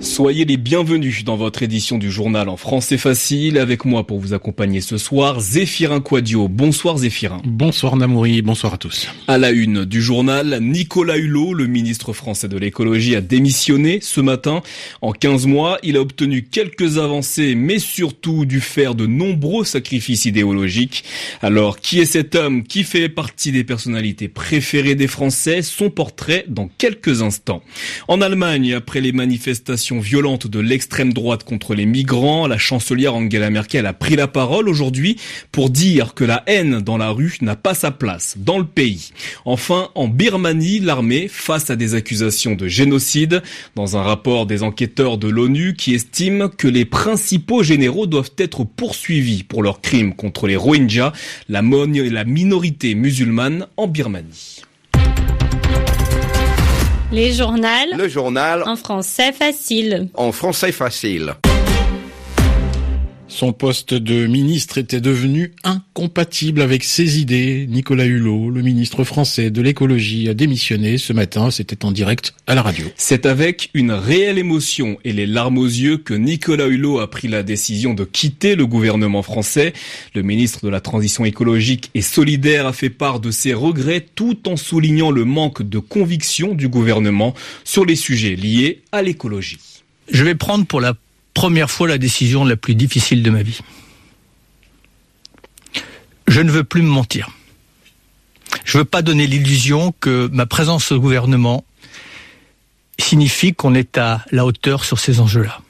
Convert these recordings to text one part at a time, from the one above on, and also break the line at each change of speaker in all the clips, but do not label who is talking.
Soyez les bienvenus dans votre édition du journal en français facile. Avec moi pour vous accompagner ce soir, Zéphirin Quadio. Bonsoir Zéphirin.
Bonsoir Namouri, bonsoir à tous.
À la une du journal, Nicolas Hulot, le ministre français de l'écologie, a démissionné ce matin. En 15 mois, il a obtenu quelques avancées, mais surtout dû faire de nombreux sacrifices idéologiques. Alors, qui est cet homme qui fait partie des personnalités préférées des Français? Son portrait dans quelques instants. En Allemagne, après les manifestations violente de l'extrême droite contre les migrants, la chancelière Angela Merkel a pris la parole aujourd'hui pour dire que la haine dans la rue n'a pas sa place dans le pays. Enfin, en Birmanie, l'armée, face à des accusations de génocide, dans un rapport des enquêteurs de l'ONU qui estiment que les principaux généraux doivent être poursuivis pour leurs crimes contre les Rohingyas, la, la minorité musulmane en Birmanie.
Les journaux.
Le journal.
En français facile.
En français facile.
Son poste de ministre était devenu incompatible avec ses idées. Nicolas Hulot, le ministre français de l'écologie, a démissionné ce matin. C'était en direct à la radio.
C'est avec une réelle émotion et les larmes aux yeux que Nicolas Hulot a pris la décision de quitter le gouvernement français. Le ministre de la Transition écologique et solidaire a fait part de ses regrets tout en soulignant le manque de conviction du gouvernement sur les sujets liés à l'écologie.
Je vais prendre pour la première fois la décision la plus difficile de ma vie. Je ne veux plus me mentir. Je ne veux pas donner l'illusion que ma présence au gouvernement signifie qu'on est à la hauteur sur ces enjeux-là.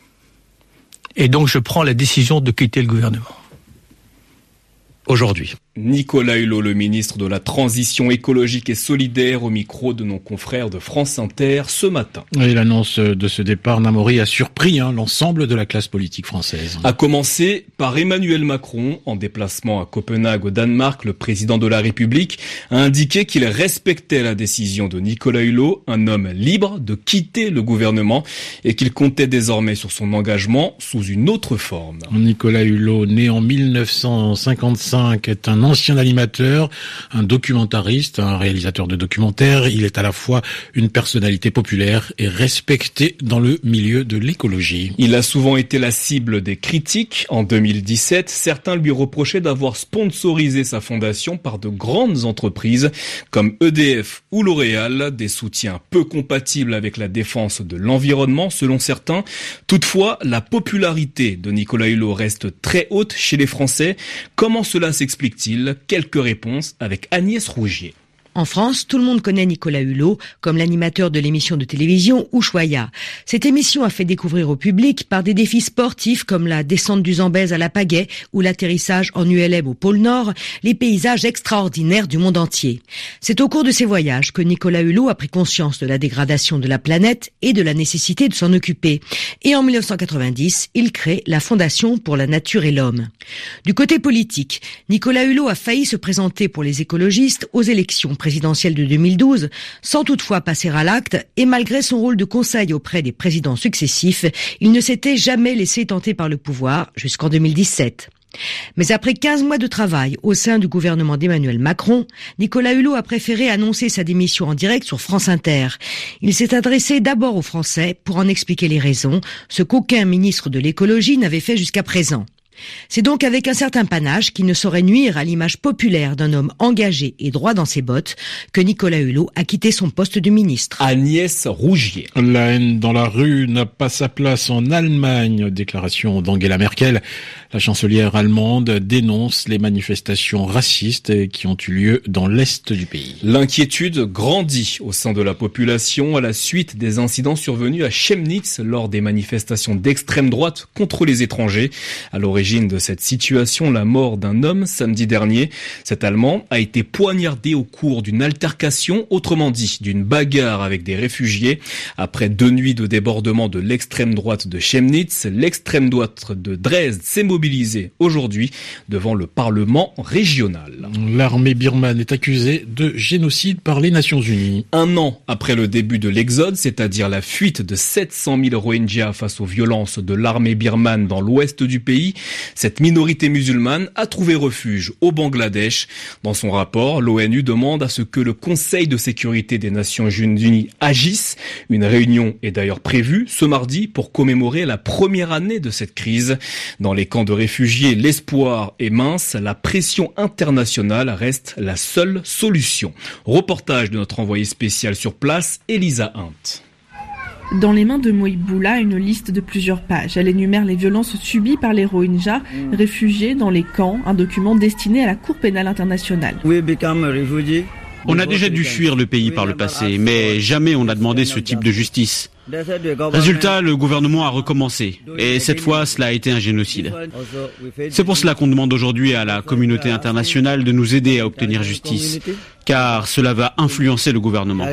Et donc je prends la décision de quitter le gouvernement. Aujourd'hui.
Nicolas Hulot, le ministre de la Transition écologique et solidaire, au micro de nos confrères de France Inter ce matin.
Et l'annonce de ce départ, Namori, a surpris hein, l'ensemble de la classe politique française.
A commencer par Emmanuel Macron, en déplacement à Copenhague au Danemark, le président de la République a indiqué qu'il respectait la décision de Nicolas Hulot, un homme libre de quitter le gouvernement et qu'il comptait désormais sur son engagement sous une autre forme.
Nicolas Hulot, né en 1955, est un ancien animateur, un documentariste, un réalisateur de documentaires. Il est à la fois une personnalité populaire et respecté dans le milieu de l'écologie.
Il a souvent été la cible des critiques. En 2017, certains lui reprochaient d'avoir sponsorisé sa fondation par de grandes entreprises comme EDF ou L'Oréal, des soutiens peu compatibles avec la défense de l'environnement selon certains. Toutefois, la popularité de Nicolas Hulot reste très haute chez les Français. Comment cela s'explique-t-il? Quelques réponses avec Agnès Rougier.
En France, tout le monde connaît Nicolas Hulot comme l'animateur de l'émission de télévision Ushuaïa. Cette émission a fait découvrir au public par des défis sportifs comme la descente du Zambèze à la pagaie ou l'atterrissage en ULM au pôle Nord, les paysages extraordinaires du monde entier. C'est au cours de ces voyages que Nicolas Hulot a pris conscience de la dégradation de la planète et de la nécessité de s'en occuper. Et en 1990, il crée la Fondation pour la Nature et l'Homme. Du côté politique, Nicolas Hulot a failli se présenter pour les écologistes aux élections présidentielle de 2012, sans toutefois passer à l'acte, et malgré son rôle de conseil auprès des présidents successifs, il ne s'était jamais laissé tenter par le pouvoir jusqu'en 2017. Mais après 15 mois de travail au sein du gouvernement d'Emmanuel Macron, Nicolas Hulot a préféré annoncer sa démission en direct sur France Inter. Il s'est adressé d'abord aux Français pour en expliquer les raisons, ce qu'aucun ministre de l'écologie n'avait fait jusqu'à présent. C'est donc avec un certain panache qui ne saurait nuire à l'image populaire d'un homme engagé et droit dans ses bottes que Nicolas Hulot a quitté son poste de ministre.
Agnès Rougier.
La haine dans la rue n'a pas sa place en Allemagne. Déclaration d'Angela Merkel. La chancelière allemande dénonce les manifestations racistes qui ont eu lieu dans l'est du pays.
L'inquiétude grandit au sein de la population à la suite des incidents survenus à Chemnitz lors des manifestations d'extrême droite contre les étrangers. À l'origine l'origine de cette situation la mort d'un homme samedi dernier. Cet Allemand a été poignardé au cours d'une altercation, autrement dit d'une bagarre avec des réfugiés. Après deux nuits de débordement de l'extrême droite de Chemnitz, l'extrême droite de Dresde s'est mobilisée aujourd'hui devant le Parlement régional.
L'armée birmane est accusée de génocide par les Nations Unies.
Un an après le début de l'exode, c'est-à-dire la fuite de 700 000 Rohingyas face aux violences de l'armée birmane dans l'ouest du pays, cette minorité musulmane a trouvé refuge au Bangladesh. Dans son rapport, l'ONU demande à ce que le Conseil de sécurité des Nations Unies agisse. Une réunion est d'ailleurs prévue ce mardi pour commémorer la première année de cette crise. Dans les camps de réfugiés, l'espoir est mince, la pression internationale reste la seule solution. Reportage de notre envoyé spécial sur place, Elisa Hunt.
Dans les mains de Moïboula, une liste de plusieurs pages. Elle énumère les violences subies par les Rohingyas, réfugiés dans les camps, un document destiné à la Cour pénale internationale.
On a déjà dû fuir le pays par le passé, mais jamais on n'a demandé ce type de justice. Résultat, le gouvernement a recommencé. Et cette fois, cela a été un génocide. C'est pour cela qu'on demande aujourd'hui à la communauté internationale de nous aider à obtenir justice, car cela va influencer le gouvernement.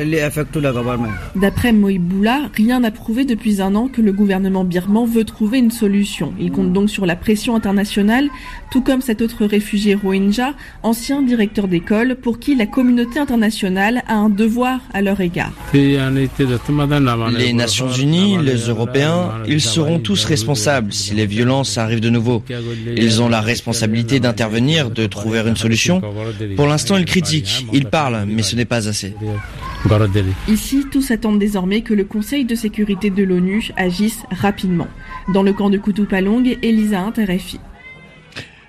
D'après Moïboula, rien n'a prouvé depuis un an que le gouvernement birman veut trouver une solution. Il compte donc sur la pression internationale, tout comme cet autre réfugié Rohingya, ancien directeur d'école, pour qui la communauté internationale a un devoir à leur égard.
Les Nations Unies, les Européens, ils seront tous responsables si les violences arrivent de nouveau. Ils ont la responsabilité d'intervenir, de trouver une solution. Pour l'instant, ils critiquent, ils parlent, mais ce n'est pas assez.
Ici, tous attendent désormais que le Conseil de sécurité de l'ONU agisse rapidement. Dans le camp de Kutupalong, Elisa RFI.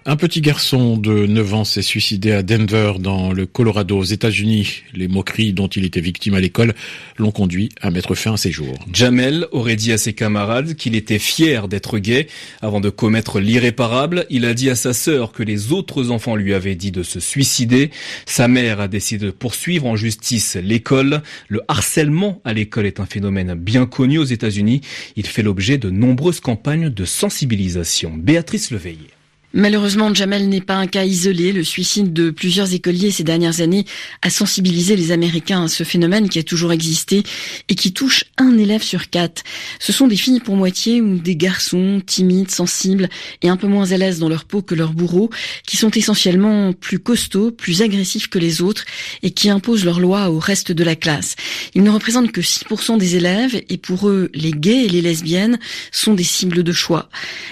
Un petit garçon de 9 ans s'est suicidé à Denver, dans le Colorado, aux États-Unis. Les moqueries dont il était victime à l'école l'ont conduit à mettre fin à ses jours.
Jamel aurait dit à ses camarades qu'il était fier d'être gay. Avant de commettre l'irréparable, il a dit à sa sœur que les autres enfants lui avaient dit de se suicider. Sa mère a décidé de poursuivre en justice l'école. Le harcèlement à l'école est un phénomène bien connu aux États-Unis. Il fait l'objet de nombreuses campagnes de sensibilisation. Béatrice Leveillé.
Malheureusement, Jamel n'est pas un cas isolé. Le suicide de plusieurs écoliers ces dernières années a sensibilisé les Américains à ce phénomène qui a toujours existé et qui touche un élève sur quatre. Ce sont des filles pour moitié ou des garçons timides, sensibles et un peu moins à l'aise dans leur peau que leurs bourreaux, qui sont essentiellement plus costauds, plus agressifs que les autres et qui imposent leurs lois au reste de la classe. Ils ne représentent que 6% des élèves et pour eux, les gays et les lesbiennes sont des cibles de choix.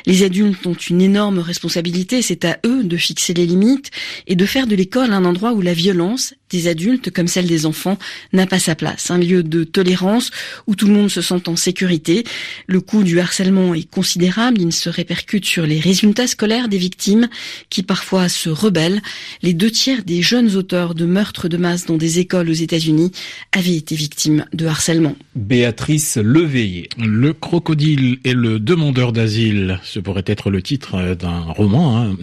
Les adultes ont une énorme responsabilité c'est à eux de fixer les limites et de faire de l'école un endroit où la violence des adultes comme celle des enfants n'a pas sa place. Un lieu de tolérance où tout le monde se sent en sécurité. Le coût du harcèlement est considérable. Il se répercute sur les résultats scolaires des victimes qui parfois se rebellent. Les deux tiers des jeunes auteurs de meurtres de masse dans des écoles aux États-Unis avaient été victimes de harcèlement.
Béatrice Leveillé.
Le crocodile et le demandeur d'asile, ce pourrait être le titre d'un roman, hein,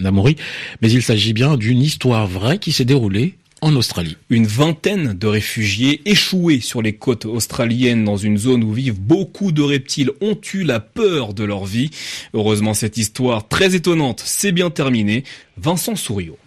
mais il s'agit bien d'une histoire vraie qui s'est déroulée en Australie.
Une vingtaine de réfugiés échoués sur les côtes australiennes dans une zone où vivent beaucoup de reptiles ont eu la peur de leur vie. Heureusement, cette histoire très étonnante s'est bien terminée. Vincent Souriau.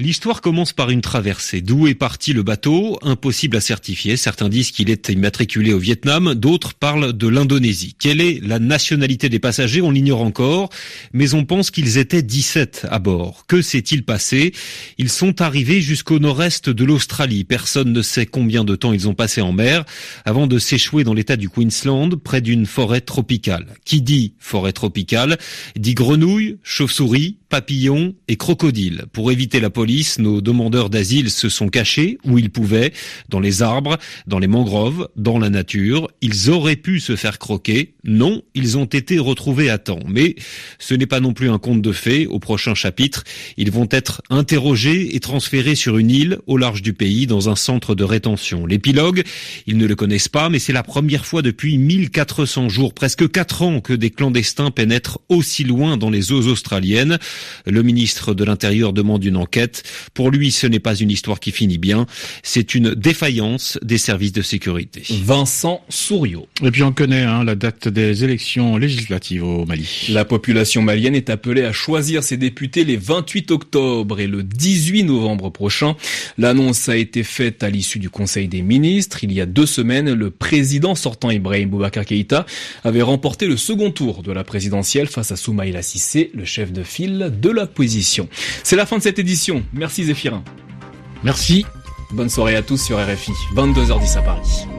L'histoire commence par une traversée. D'où est parti le bateau? Impossible à certifier. Certains disent qu'il est immatriculé au Vietnam, d'autres parlent de l'Indonésie. Quelle est la nationalité des passagers? On l'ignore encore, mais on pense qu'ils étaient 17 à bord. Que s'est-il passé? Ils sont arrivés jusqu'au nord-est de l'Australie. Personne ne sait combien de temps ils ont passé en mer avant de s'échouer dans l'état du Queensland, près d'une forêt tropicale. Qui dit forêt tropicale dit grenouilles, chauves-souris, papillons et crocodiles. Pour éviter la police, nos demandeurs d'asile se sont cachés où ils pouvaient, dans les arbres, dans les mangroves, dans la nature. Ils auraient pu se faire croquer. Non, ils ont été retrouvés à temps. Mais ce n'est pas non plus un conte de fées. Au prochain chapitre, ils vont être interrogés et transférés sur une île au large du pays dans un centre de rétention. L'épilogue, ils ne le connaissent pas, mais c'est la première fois depuis 1400 jours, presque 4 ans, que des clandestins pénètrent aussi loin dans les eaux australiennes. Le ministre de l'Intérieur demande une enquête. Pour lui, ce n'est pas une histoire qui finit bien, c'est une défaillance des services de sécurité.
Vincent Souriau.
Et puis on connaît hein, la date des élections législatives au Mali.
La population malienne est appelée à choisir ses députés les 28 octobre et le 18 novembre prochain. L'annonce a été faite à l'issue du Conseil des ministres. Il y a deux semaines, le président sortant Ibrahim Boubacar Keïta avait remporté le second tour de la présidentielle face à Soumaïla Sissé, le chef de file de l'opposition. C'est la fin de cette édition. Merci Zéphirin.
Merci.
Bonne soirée à tous sur RFI, 22h10 à Paris.